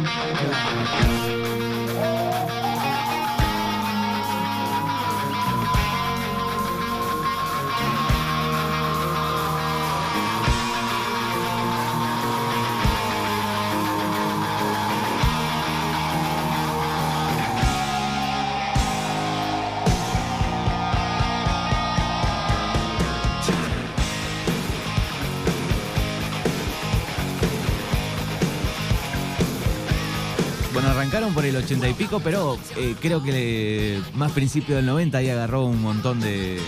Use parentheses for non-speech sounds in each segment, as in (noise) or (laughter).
Bueno, arrancaron por el 80 y pico, pero eh, creo que más principio del 90 ahí agarró un montón de...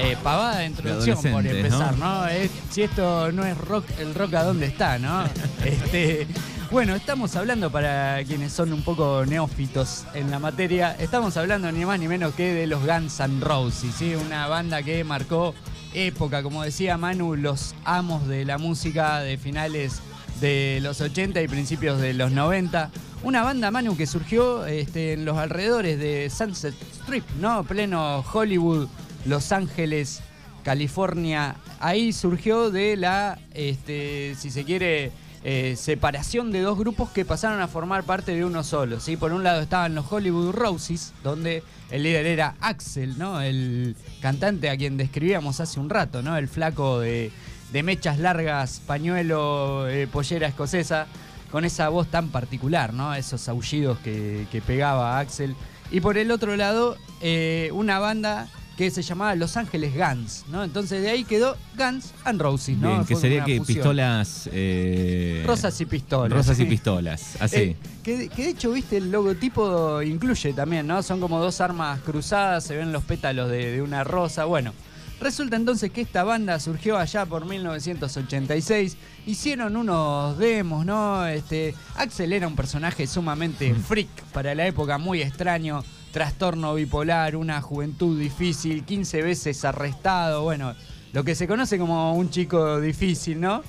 Eh, pavada de introducción por empezar, ¿no? ¿no? Es- si esto no es rock, el rock a dónde está, ¿no? (laughs) este, bueno, estamos hablando para quienes son un poco neófitos en la materia, estamos hablando ni más ni menos que de los Guns N' Roses, ¿sí? Una banda que marcó época, como decía Manu, los amos de la música de finales de los 80 y principios de los 90. Una banda, Manu, que surgió este, en los alrededores de Sunset Strip, ¿no? Pleno Hollywood, Los Ángeles, California. Ahí surgió de la, este, si se quiere, eh, separación de dos grupos que pasaron a formar parte de uno solo. ¿sí? Por un lado estaban los Hollywood Roses, donde el líder era Axel, ¿no? el cantante a quien describíamos hace un rato, ¿no? el flaco de, mechas largas, pañuelo, eh, pollera escocesa, con esa voz tan particular, ¿no? esos aullidos que, que pegaba Axel. Y por el otro lado, eh, una banda que se llamaba Los Ángeles Guns, ¿no? Entonces de ahí quedó Guns and Roses, ¿no? Bien, que sería que fusión. pistolas... eh, Rosas y pistolas. Rosas y (laughs) pistolas, así. Eh, que, que de hecho, viste, el logotipo incluye también, ¿no? Son como dos armas cruzadas, se ven los pétalos de, de una rosa. Bueno, resulta entonces que esta banda surgió allá por 1986. Hicieron unos demos, ¿no? Este, Axel era un personaje sumamente freak para la época, muy extraño. Trastorno bipolar, una juventud difícil, 15 veces arrestado. Bueno, lo que se conoce como un chico difícil, ¿no?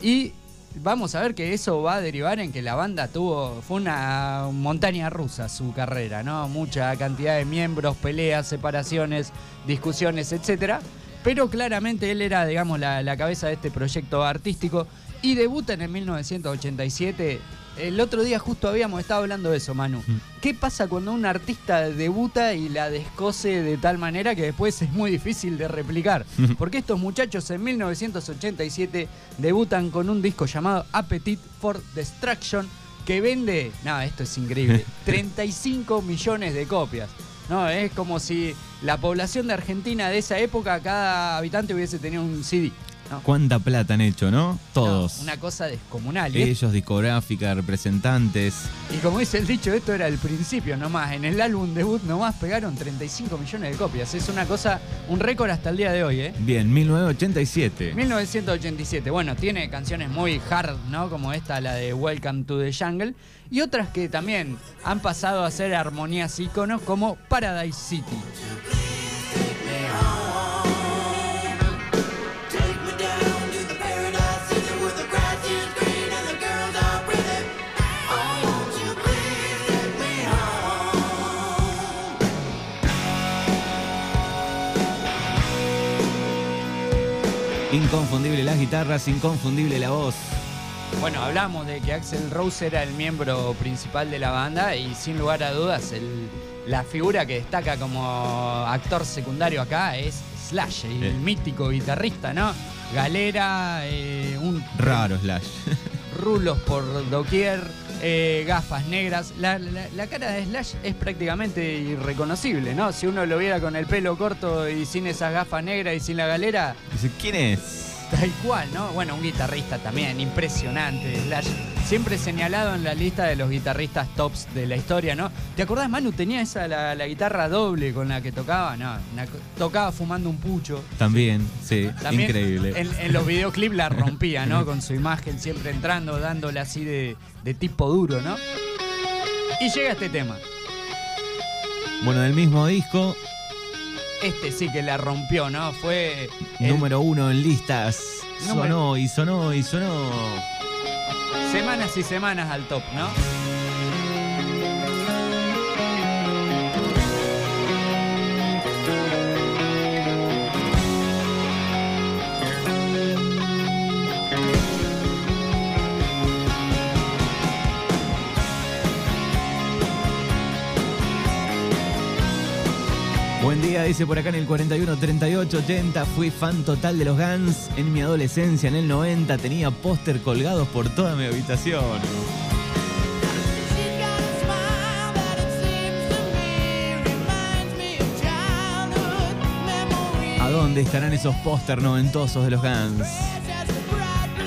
Y vamos a ver que eso va a derivar en que la banda tuvo, fue una montaña rusa su carrera, ¿no? Mucha cantidad de miembros, peleas, separaciones, discusiones, etcétera. Pero claramente él era, digamos, la, la cabeza de este proyecto artístico y debuta en el 1987. El otro día justo habíamos estado hablando de eso, Manu. ¿Qué pasa cuando un artista debuta y la descose de tal manera que después es muy difícil de replicar? Porque estos muchachos en 1987 debutan con un disco llamado Appetite for Destruction que vende, no, esto es increíble, (laughs) 35 millones de copias. No, es como si la población de Argentina de esa época, cada habitante hubiese tenido un CD. ¿No? ¿Cuánta plata han hecho, no? Todos. No, una cosa descomunal. Y, Ellos, discográfica, representantes. y como dice el dicho, esto era el principio nomás. En el álbum debut nomás pegaron 35 millones de copias. Es una cosa, un récord hasta el día de hoy, ¿eh? Bien, 1987. 1987. Bueno, tiene canciones muy hard, ¿no? Como esta, la de Welcome to the Jungle. Y otras que también han pasado a ser armonías íconos como Paradise City. Inconfundible las guitarras, inconfundible la voz. Bueno, hablamos de que Axel Rose era el miembro principal de la banda y sin lugar a dudas el- la figura que destaca como actor secundario acá es Slash, el Eh. mítico guitarrista, ¿no? Galera, eh, un Raro Slash. (laughs) rulos por doquier, eh, gafas negras. La, la- la cara de Slash es prácticamente irreconocible, ¿no? Si uno lo viera con el pelo corto y sin esas gafas negras y sin la galera, ¿quién es? tal cual, ¿no? Bueno, un guitarrista también impresionante, Slash. Siempre señalado en la lista de los guitarristas tops de la historia, ¿no? ¿Te acordás, Manu? Tenía esa la, la guitarra doble con la que tocaba, no, una tocaba fumando un pucho. También, sí, También increíble. En, en los videoclips la rompía, ¿no? Con su imagen siempre entrando, dándole así de, de tipo duro, ¿no? Y llega este tema. Bueno, del mismo disco, Este sí que la rompió, ¿no? Fue. el- número uno en listas. Número- Sonó y sonó y sonó. Semanas y semanas al top, ¿no? Dice por acá en el 41 38 80. Fui fan total de los Guns. En mi adolescencia, en el 90, tenía póster colgados por toda mi habitación. ¿A dónde estarán esos póster noventosos de los Guns?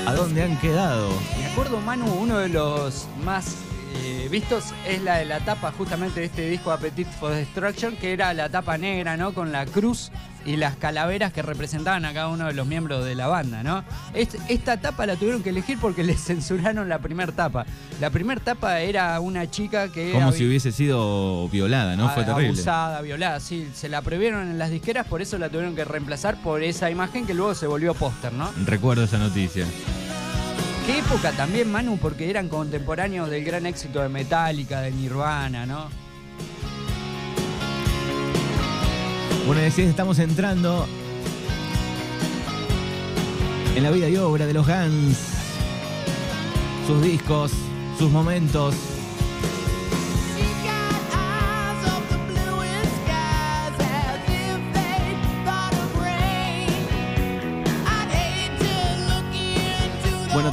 ¿A dónde han quedado? Me acuerdo, Manu, uno de los más eh, vistos es la de la tapa justamente de este disco Appetite for Destruction, que era la tapa negra, ¿no? Con la cruz y las calaveras que representaban a cada uno de los miembros de la banda, ¿no? esta tapa la tuvieron que elegir porque (laughs) les censuraron la primera tapa. La primera tapa era una chica que... Como si hubiese sido violada, ¿no? Fue terrible. Abusada, violada, sí. Se la prohibieron en las disqueras, por eso la tuvieron que reemplazar por esa imagen que luego se volvió póster, ¿no? Recuerdo esa noticia. Época también, Manu, porque eran contemporáneos del gran éxito de Metallica, de Nirvana, ¿no? Bueno, decís, estamos entrando en la vida y obra de los Guns, sus discos, sus momentos,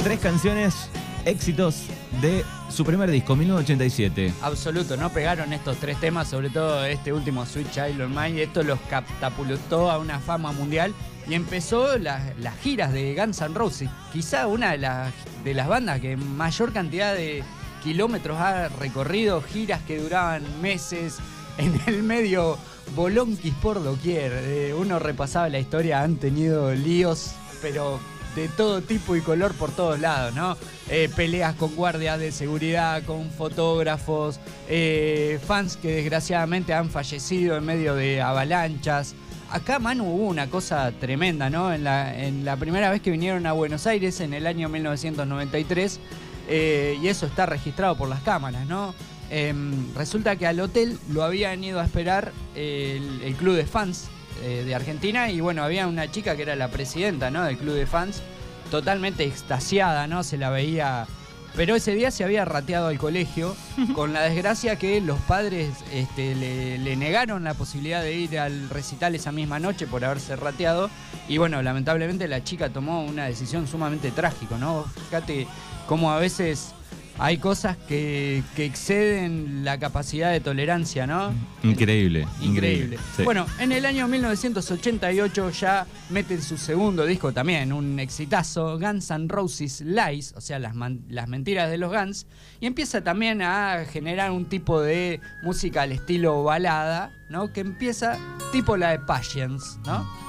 tres canciones, éxitos de su primer disco, 1987. Absoluto, no pegaron estos tres temas, sobre todo este último, Sweet Child of Mine, esto los catapultó a una fama mundial y empezó las, giras de Guns N' Roses, quizá una de las, de las bandas que mayor cantidad de kilómetros ha recorrido, giras que duraban meses, (laughs) en el medio bolonquis por doquier. Eh, uno repasaba la historia, han tenido líos, pero de todo tipo y color por todos lados, ¿no? Eh, peleas con guardias de seguridad, con fotógrafos, eh, fans que desgraciadamente han fallecido en medio de avalanchas. Acá, Manu, hubo una cosa tremenda, ¿no? En la, primera vez que vinieron a Buenos Aires, en el año 1993, eh, y eso está registrado por las cámaras, ¿no? Em, resulta que al hotel lo habían ido a esperar el club de fans eh, de Argentina y bueno, había una chica que era la presidenta ¿no? del club de fans, totalmente extasiada, ¿no? Se la veía... Pero ese día se había rateado al colegio, (laughs) con la desgracia que los padres este, le, negaron la posibilidad de ir al recital esa misma noche por haberse rateado. Y bueno, lamentablemente la chica tomó una decisión sumamente trágica, ¿no? Fíjate cómo a veces hay cosas que, exceden la capacidad de tolerancia, ¿no? Increíble, increíble. Bueno, en el año 1988 ya meten su segundo disco también, un exitazo, Guns N' Roses Lies, o sea, las, las mentiras de los Guns, y empieza también a generar un tipo de música al estilo balada, ¿no? Que empieza tipo la de Patience, ¿no?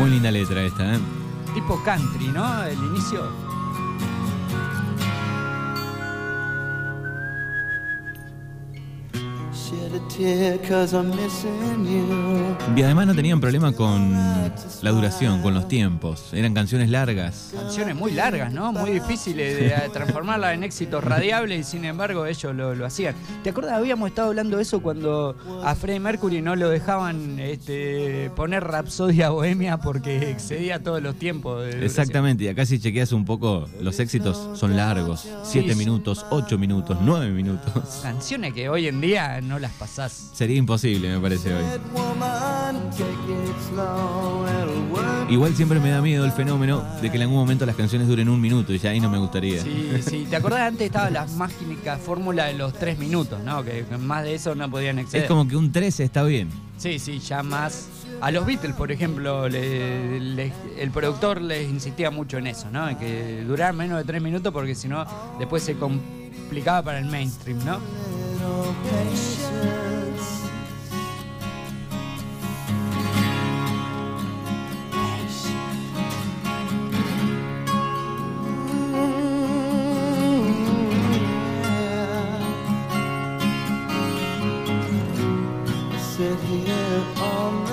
Muy linda letra esta, ¿eh? Tipo country, ¿no? El inicio. Y además no tenían problema con la duración, con los tiempos. Eran canciones largas. Canciones muy largas, ¿no? Muy difíciles de transformarlas en éxitos radiables y sin embargo ellos lo, hacían. ¿Te acuerdas? Habíamos estado hablando de eso cuando a Freddie Mercury no lo dejaban este, poner Rapsodia Bohemia porque excedía todos los tiempos. Exactamente, y acá si chequeas un poco, los éxitos son largos. Siete minutos, ocho minutos, nueve minutos. Canciones que hoy en día no las pasamos Sería imposible, me parece hoy. Igual siempre me da miedo el fenómeno de que en algún momento las canciones duren un minuto y ya ahí no me gustaría. Sí, sí. ¿Te acordás antes estaba la mágica fórmula de los tres minutos, ¿no? Que más de eso no podían exceder. Es como que un 13 está bien. Sí, sí, ya más. A los Beatles, por ejemplo, el productor les insistía mucho en eso, ¿no? En que durar menos de tres minutos porque si no, después se complicaba para el mainstream, ¿no?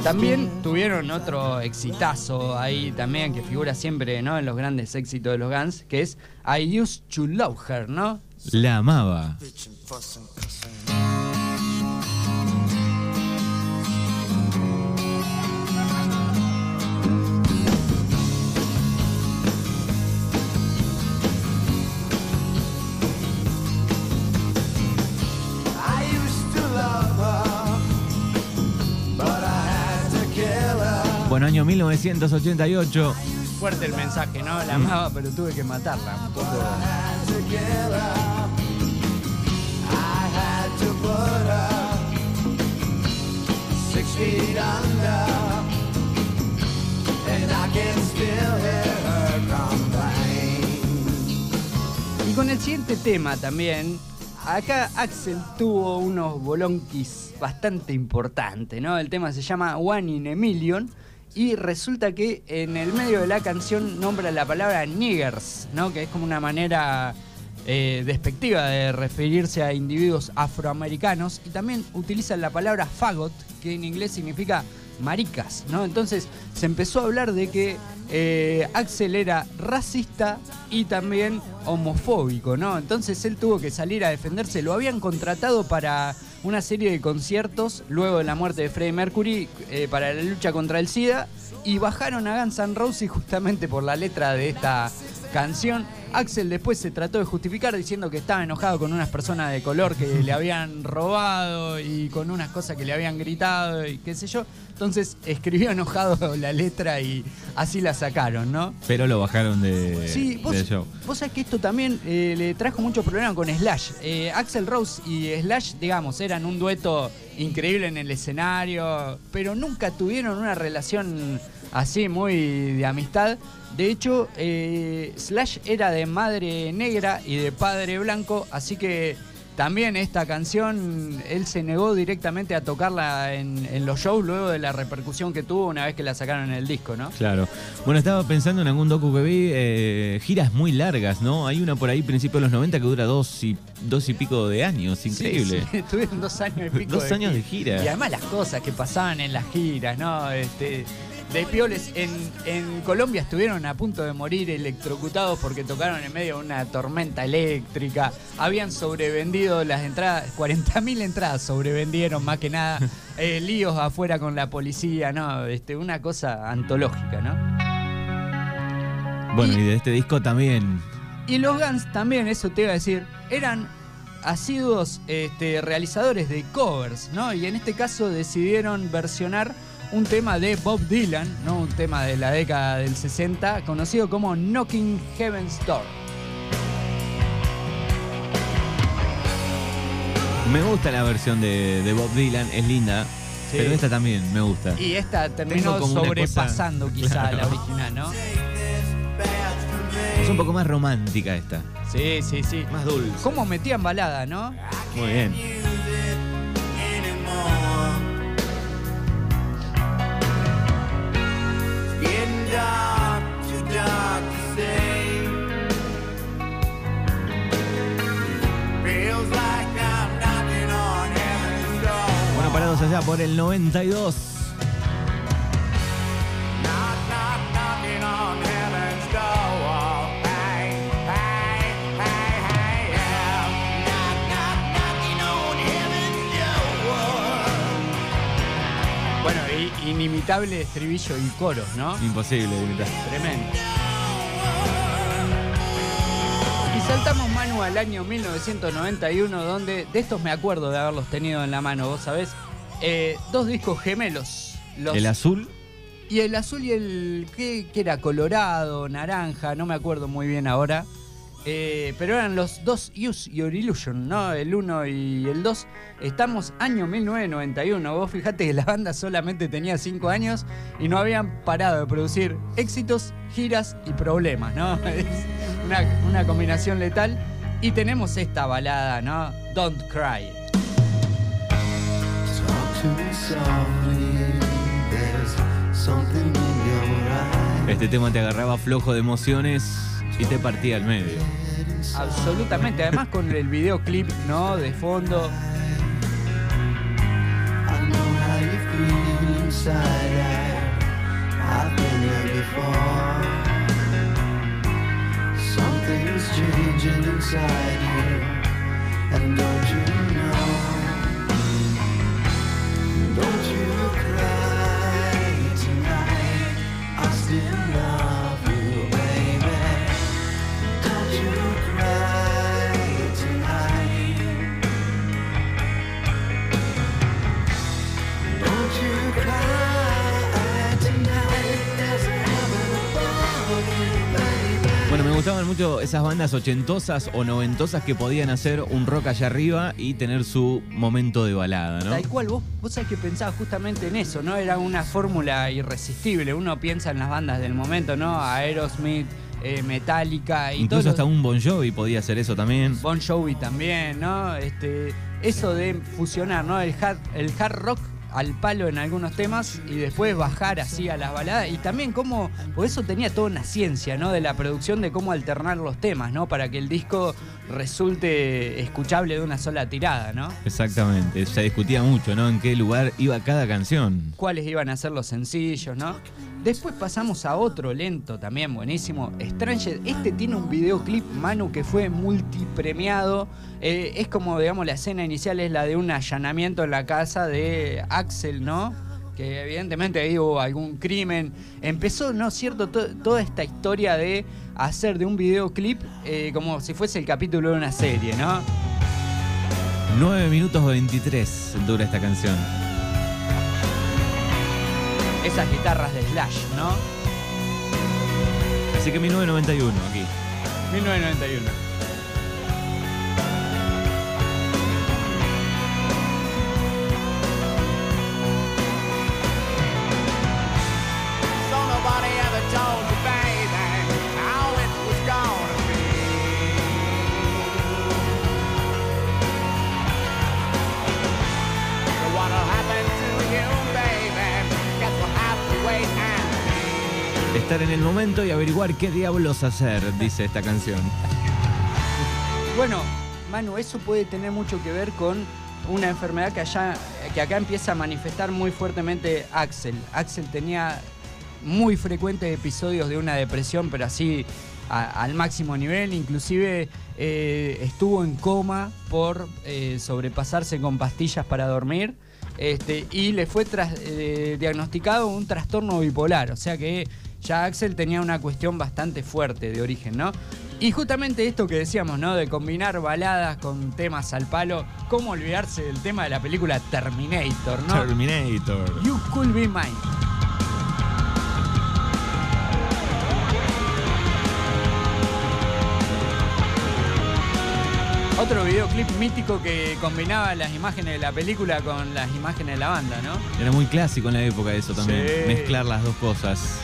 También tuvieron otro exitazo ahí también que figura siempre ¿no? en los grandes éxitos de los Guns, que es I Used to Love Her, ¿no? La amaba. Año 1988. Fuerte el mensaje, ¿no? La Mm. amaba, pero tuve que matarla. Un poco. Y con el siguiente tema también, acá Axel tuvo unos bolonquis bastante importantes, ¿no? El tema se llama One in a Million y resulta que en el medio de la canción nombra la palabra niggers, ¿no? Que es como una manera eh, despectiva de referirse a individuos afroamericanos y también utiliza la palabra fagot, que en inglés significa maricas, ¿no? Entonces se empezó a hablar de que eh, Axel era racista y también homofóbico, ¿no? Entonces él tuvo que salir a defenderse. Lo habían contratado para una serie de conciertos luego de la muerte de Freddie Mercury eh, para la lucha contra el SIDA y bajaron a Guns N' Roses justamente por la letra de esta canción. Axel después se trató de justificar diciendo que estaba enojado con unas personas de color que le habían robado y con unas cosas que le habían gritado y qué sé yo. Entonces escribió enojado la letra y así la sacaron, ¿no? Pero lo bajaron de, Sí, vos, del show. vos sabés que esto también eh, le trajo mucho problema con Slash. Eh, Axel Rose y Slash, digamos, eran un dueto increíble en el escenario, pero nunca tuvieron una relación así muy de amistad. De hecho, eh, Slash era de madre negra y de padre blanco, así que también esta canción él se negó directamente a tocarla en, en los shows luego de la repercusión que tuvo una vez que la sacaron en el disco, ¿no? Claro. Bueno, estaba pensando en algún docu que vi, eh, giras muy largas, ¿no? Hay una por ahí, principio de los 90, que dura dos y, dos y pico de años. Increíble. Sí, (laughs) sí, Tuvieron dos años y (laughs) pico. Dos años de gira. Y además las cosas que pasaban en las giras, ¿no? Este, de pioles. En, en Colombia estuvieron a punto de morir electrocutados porque tocaron en medio de una tormenta eléctrica. Habían sobrevendido las entradas, (laughs) 40.000 entradas sobrevendieron más que nada. (laughs) Eh, líos afuera con la policía, ¿no? Este, una cosa antológica, ¿no? Bueno, Y- y de este disco también. Y los Guns también, eso te iba a decir, eran asiduos este, realizadores de covers, ¿no? Y en este caso decidieron versionar un tema de Bob Dylan, ¿no? Un tema de la década del 60, conocido como Knocking Heaven's Door. Me gusta la versión de, de Bob Dylan, es linda. Sí. Pero esta también me gusta. Y esta terminó como sobrepasando quizá a la Claro. original, ¿no? Es un poco más romántica esta. Sí, sí, sí. Más dulce. ¿Cómo metían balada, no? Muy bien. Por el 92. Bueno, y- inimitable estribillo y coros, ¿no? Imposible de imitar. Tremendo. Y saltamos, Manu, al año 1991, donde de estos me acuerdo de haberlos tenido en la mano, vos sabés. Eh, dos discos gemelos. Los, El azul. y el azul y el. ¿qué, qué era? Colorado, naranja, no me acuerdo muy bien ahora. Eh, pero eran los dos Use Your Illusion, ¿no? El 1 y el 2. Estamos año 1991. Vos fijate que la banda solamente tenía 5 años y no habían parado de producir éxitos, giras y problemas, ¿no? (laughs) Es una, una combinación letal. Y tenemos esta balada, ¿no? Don't Cry. Este tema te agarraba flojo de emociones y te partía al medio. Absolutamente. Además con el videoclip, ¿no? De fondo. Something's changing inside you. Esas bandas ochentosas o noventosas que podían hacer un rock allá arriba y tener su momento de balada, ¿no? Tal cual, vos, vos sabés que pensaba justamente en eso, ¿no? Era una fórmula irresistible. Uno piensa en las bandas del momento, ¿no? Aerosmith, eh, Metallica y Incluso todo. hasta un Bon Jovi podía hacer eso también. Bon Jovi también, ¿no? Este, eso de fusionar, ¿no? El hard, el hard rock al palo en algunos temas y después bajar así a las baladas y también cómo, por eso tenía toda una ciencia, ¿no? De la producción de cómo alternar los temas, ¿no? Para que el disco resulte escuchable de una sola tirada, ¿no? Exactamente. Se discutía mucho, ¿no? En qué lugar iba cada canción. cuáles iban a ser los sencillos, ¿no? Después pasamos a otro lento también buenísimo, Stranger. Este tiene un videoclip, Manu, que fue multipremiado. Eh, es como, digamos, la escena inicial es la de un allanamiento en la casa de Axel, ¿no? Que evidentemente ahí hubo algún crimen. Empezó, ¿no es cierto?, To- toda esta historia de hacer de un videoclip eh, como si fuese el capítulo de una serie, ¿no? 9 minutos 23 dura esta canción. Esas guitarras de Slash, ¿no? Así que 1991 aquí. 1991. Estar en el momento y averiguar qué diablos hacer, dice esta canción. Bueno, Manu, eso puede tener mucho que ver con una enfermedad que allá, que acá empieza a manifestar muy fuertemente Axel. Axel tenía muy frecuentes episodios de una depresión, pero así al máximo nivel. Inclusive eh, estuvo en coma por eh, sobrepasarse con pastillas para dormir. Este, y le fue tras- eh, diagnosticado un trastorno bipolar. O sea que ya Axel tenía una cuestión bastante fuerte de origen, ¿no? Y justamente esto que decíamos, ¿no? De combinar baladas con temas al palo. ¿Cómo olvidarse del tema de la película Terminator, no? Terminator. You Could Be Mine. Otro videoclip mítico que combinaba las imágenes de la película con las imágenes de la banda, ¿no? Era muy clásico en la época eso también. Sí. Mezclar las dos cosas.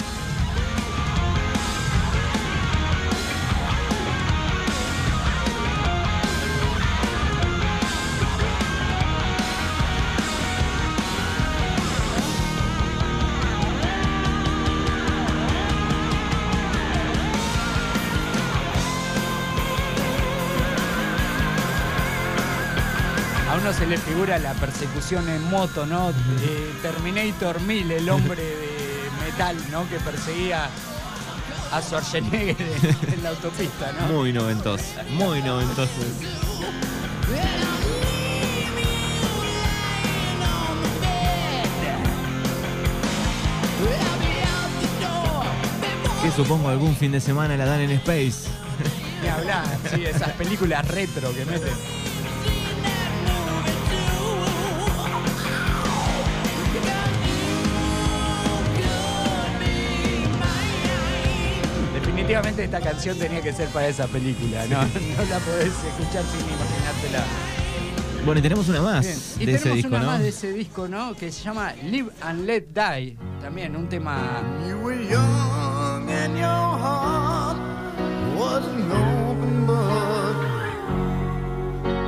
Uno se le figura la persecución en moto, ¿no? Eh, Terminator 1000, el hombre de metal, ¿no? Que perseguía a Schwarzenegger en, en la autopista, ¿no? Muy noventoso. Muy noventoso. Que supongo algún fin de semana la dan en Space. Ni hablar, sí, esas películas retro que meten. Definitivamente esta canción tenía que ser para esa película, no, (laughs) no la podés escuchar sin imaginártela. Bueno, y tenemos una más Bien. Y de ese tenemos disco, una ¿no? más de ese disco, ¿no? Que se llama Live and Let Die. También un tema You were young and your heart was an open book.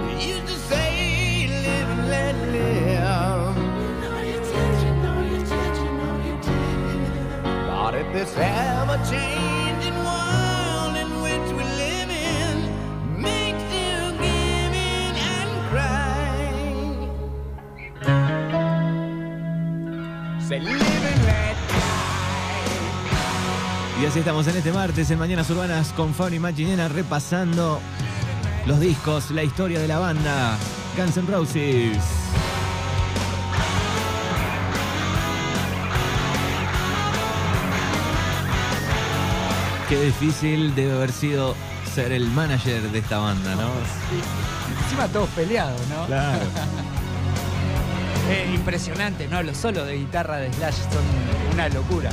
You used to say, live and let live. But if this ever changing Y así estamos en este martes en Mañanas Urbanas con Fabri Machinena repasando los discos, la historia de la banda Guns N' Roses. Qué difícil debe haber sido ser el manager de esta banda, ¿no? encima todos peleados, ¿no? Claro. (laughs) Eh, impresionante, ¿no? Los solos de guitarra de Slash son una locura.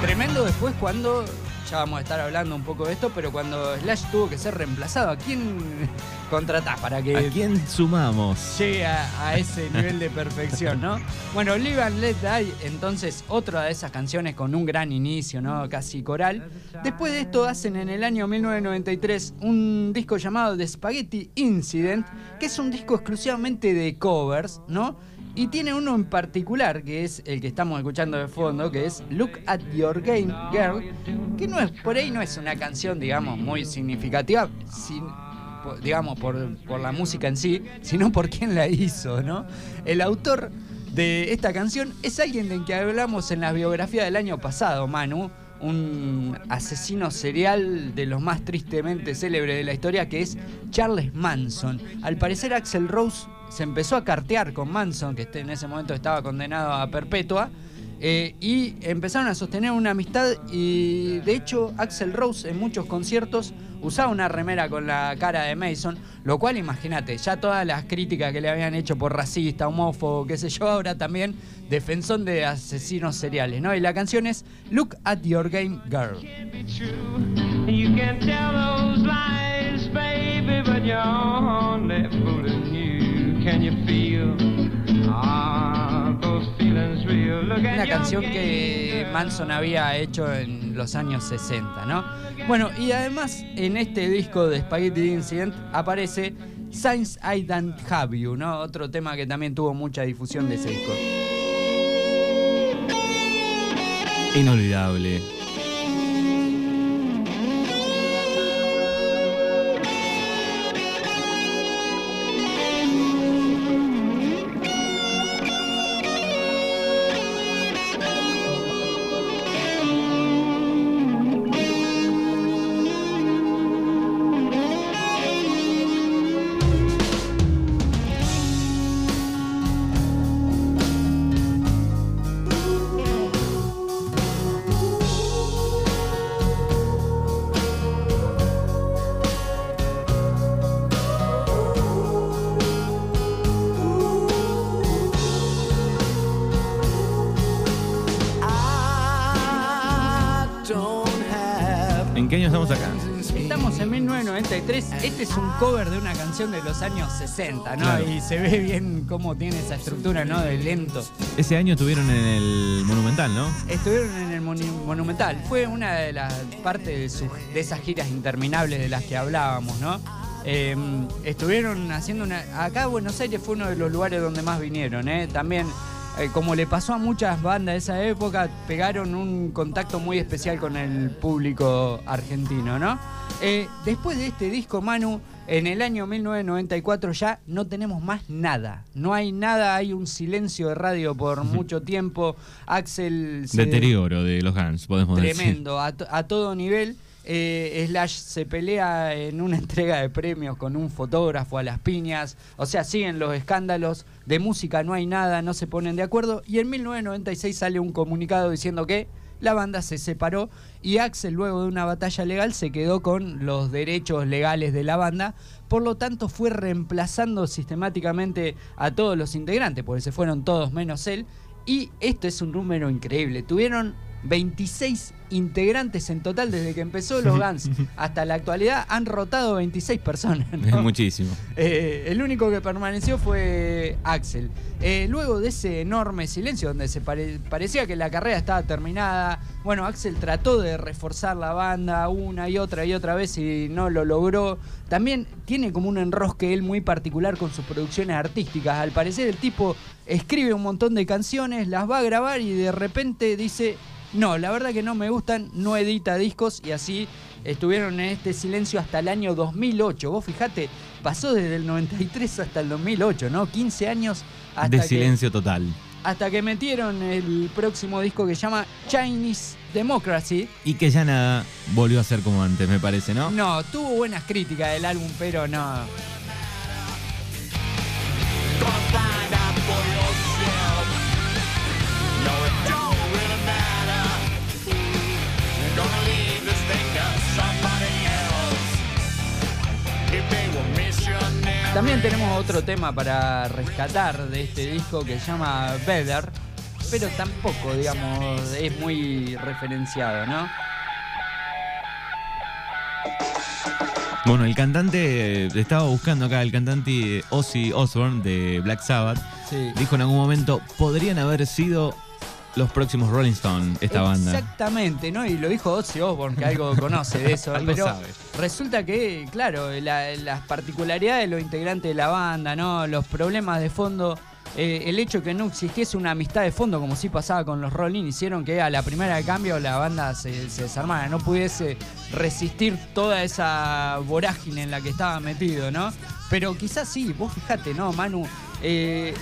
Tremendo después cuando ya vamos a estar hablando un poco de esto, pero cuando Slash tuvo que ser reemplazado, ¿a quién (laughs) contratás para que ¿A quién sumamos? llegue a, a ese nivel de perfección, ¿no? (laughs) Bueno, Live and Let Die, entonces, otra de esas canciones con un gran inicio, ¿no? Casi coral. Después de esto hacen en el año 1993 un disco llamado The Spaghetti Incident, que es un disco exclusivamente de covers, ¿no? Y tiene uno en particular, que es el que estamos escuchando de fondo, que es Look at Your Game Girl, que no es, por ahí no es una canción, digamos, muy significativa, sin- digamos, por, por la música en sí, sino por quién la hizo, ¿no? El autor de esta canción es alguien del que hablamos en la biografía del año pasado, Manu, un asesino serial de los más tristemente célebres de la historia, que es Charles Manson. Al parecer Axel Rose se empezó a cartear con Manson, que este- en ese momento estaba condenado a perpetua, eh, y empezaron a sostener una amistad y de hecho Axel Rose en muchos conciertos usaba una remera con la cara de Mason, lo cual imagínate, ya todas las críticas que le habían hecho por racista, homófobo, qué sé yo, ahora también defensor de asesinos seriales, ¿no? Y la canción es Look at Your Game Girl. Can you feel ah, those feelings real? Una canción que. Manson había hecho en los años 60, ¿no? Bueno, y además en este disco de Spaghetti Incident aparece Since I Don't Have You, ¿no? Otro tema que también tuvo mucha difusión de ese disco. Inolvidable. En 1993, este es un cover de una canción de los años 60, ¿no? Claro. Y se ve bien cómo tiene esa estructura, ¿no? De lento. Ese año estuvieron en el Monumental, ¿no? Estuvieron en el Monu- Monumental. Fue una de las partes de, sus- de esas giras interminables de las que hablábamos, ¿no? Eh, estuvieron haciendo una. Acá Buenos Aires fue uno de los lugares donde más vinieron, ¿eh? También, eh, como le pasó a muchas bandas de esa época, pegaron un contacto muy especial con el público argentino, ¿no? Eh, después de este disco, Manu, en el año 1994 ya no tenemos más nada. No hay nada, hay un silencio de radio por mucho tiempo. Axel se- Deterioro de los Guns, podemos decir. tremendo, a, to- a todo nivel. Eh, Slash se pelea en una (laughs) entrega de premios con un fotógrafo a las piñas. O sea, siguen los escándalos. De música no hay nada, no se ponen de acuerdo. Y en 1996 sale un comunicado diciendo que la banda se separó y Axel, luego de una batalla legal, se quedó con los derechos legales de la banda. Por lo tanto, fue reemplazando sistemáticamente a todos los integrantes, porque se fueron todos menos él. Y esto es un número increíble. Tuvieron 26 integrantes en total desde que empezó los (laughs) Guns hasta la actualidad. Han rotado 26 personas. ¿no? Es muchísimo. Eh, el único que permaneció fue Axel. Eh, luego de ese enorme silencio donde se pare- parecía que la carrera estaba terminada, bueno, Axel trató de reforzar la banda una y otra y otra vez y no lo logró. También tiene como un enrosque él muy particular con sus producciones artísticas. Al parecer el tipo escribe un montón de canciones, las va a grabar y de repente dice, no, la verdad que no me gustan, no edita discos y así estuvieron en este silencio hasta el año 2008. Vos fijate, pasó desde el 93 hasta el 2008, ¿no? 15 años hasta de que, silencio total. hasta que metieron el próximo disco que se llama Chinese Democracy. Y que ya nada volvió a ser como antes, me parece, ¿no? No, tuvo buenas críticas del álbum, pero no. También tenemos otro tema para rescatar de este disco que se llama Better, pero tampoco, digamos, es muy referenciado, ¿no? Bueno, el cantante, estaba buscando acá, el cantante Ozzy Osbourne de Black Sabbath, Sí. dijo en algún momento, podrían haber sido los próximos Rolling Stone, esta banda. Exactamente, ¿no? Y lo dijo Ozzy Osbourne, que algo conoce de eso. (laughs) Algo pero sabe. resulta que, claro, la- las particularidades de los integrantes de la banda, ¿no? Los problemas de fondo, eh, el hecho que no existiese una amistad de fondo, como sí pasaba con los Rolling, hicieron que a la primera de cambio la banda se, se desarmara, no pudiese resistir toda esa vorágine en la que estaba metido, ¿no? Pero quizás sí, vos fijate, ¿no, Manu? Eh,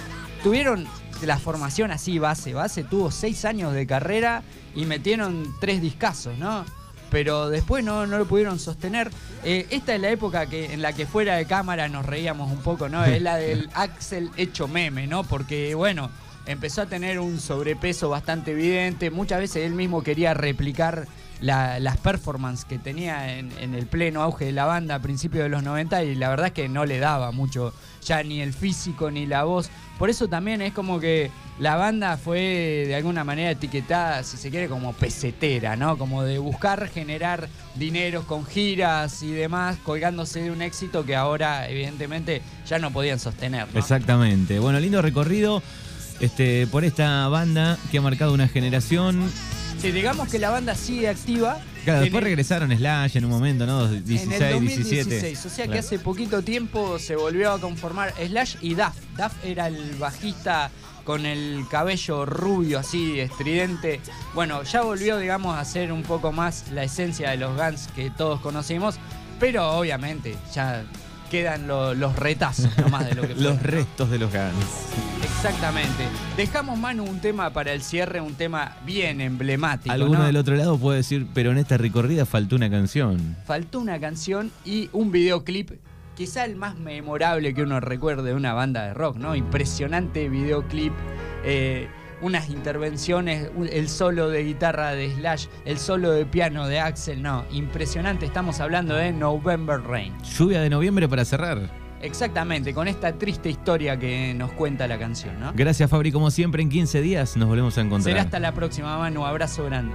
tuvieron la formación así, base, base, tuvo seis años de carrera y metieron tres discazos, ¿no? Pero después no, no lo pudieron sostener. Eh, esta es la época que, en la que fuera de cámara nos reíamos un poco, ¿no? Es la del (laughs) Axel hecho meme, ¿no? Porque, bueno, empezó a tener un sobrepeso bastante evidente. Muchas veces él mismo quería replicar la- las performances que tenía en, el pleno auge de la banda a principios de los 90 y la verdad es que no le daba mucho ya ni el físico ni la voz. Por eso también es como que la banda fue de alguna manera etiquetada, si se quiere, como pesetera, ¿no? Como de buscar generar dinero con giras y demás, colgándose de un éxito que ahora evidentemente ya no podían sostener. Exactamente. Bueno, lindo recorrido este, por esta banda que ha marcado una generación. Sí, digamos que la banda sigue activa. Claro, En después el- regresaron Slash en un momento, ¿no? 16, en el 2016, 17. o sea que hace poquito tiempo se volvió a conformar Slash y Duff. Duff era el bajista con el cabello rubio así, estridente. Bueno, ya volvió, digamos, a ser un poco más la esencia de los Guns que todos conocimos, pero obviamente ya quedan lo- los retazos nomás de lo que (laughs) Los restos de los Guns. Exactamente. Dejamos, Manu, un tema para el cierre, un tema bien emblemático. Alguno ¿no? del otro lado puede decir, pero en esta recorrida faltó una canción. faltó una canción y un videoclip, quizá el más memorable que uno recuerde de una banda de rock, ¿no? Impresionante videoclip, eh, unas intervenciones, el solo de guitarra de Slash, el solo de piano de Axel, no, impresionante, estamos hablando de November Rain. Lluvia de noviembre para cerrar. Exactamente, con esta triste historia que nos cuenta la canción, ¿no? Gracias Fabri, como siempre en 15 días nos volvemos a encontrar. Será hasta la próxima, Manu, abrazo grande.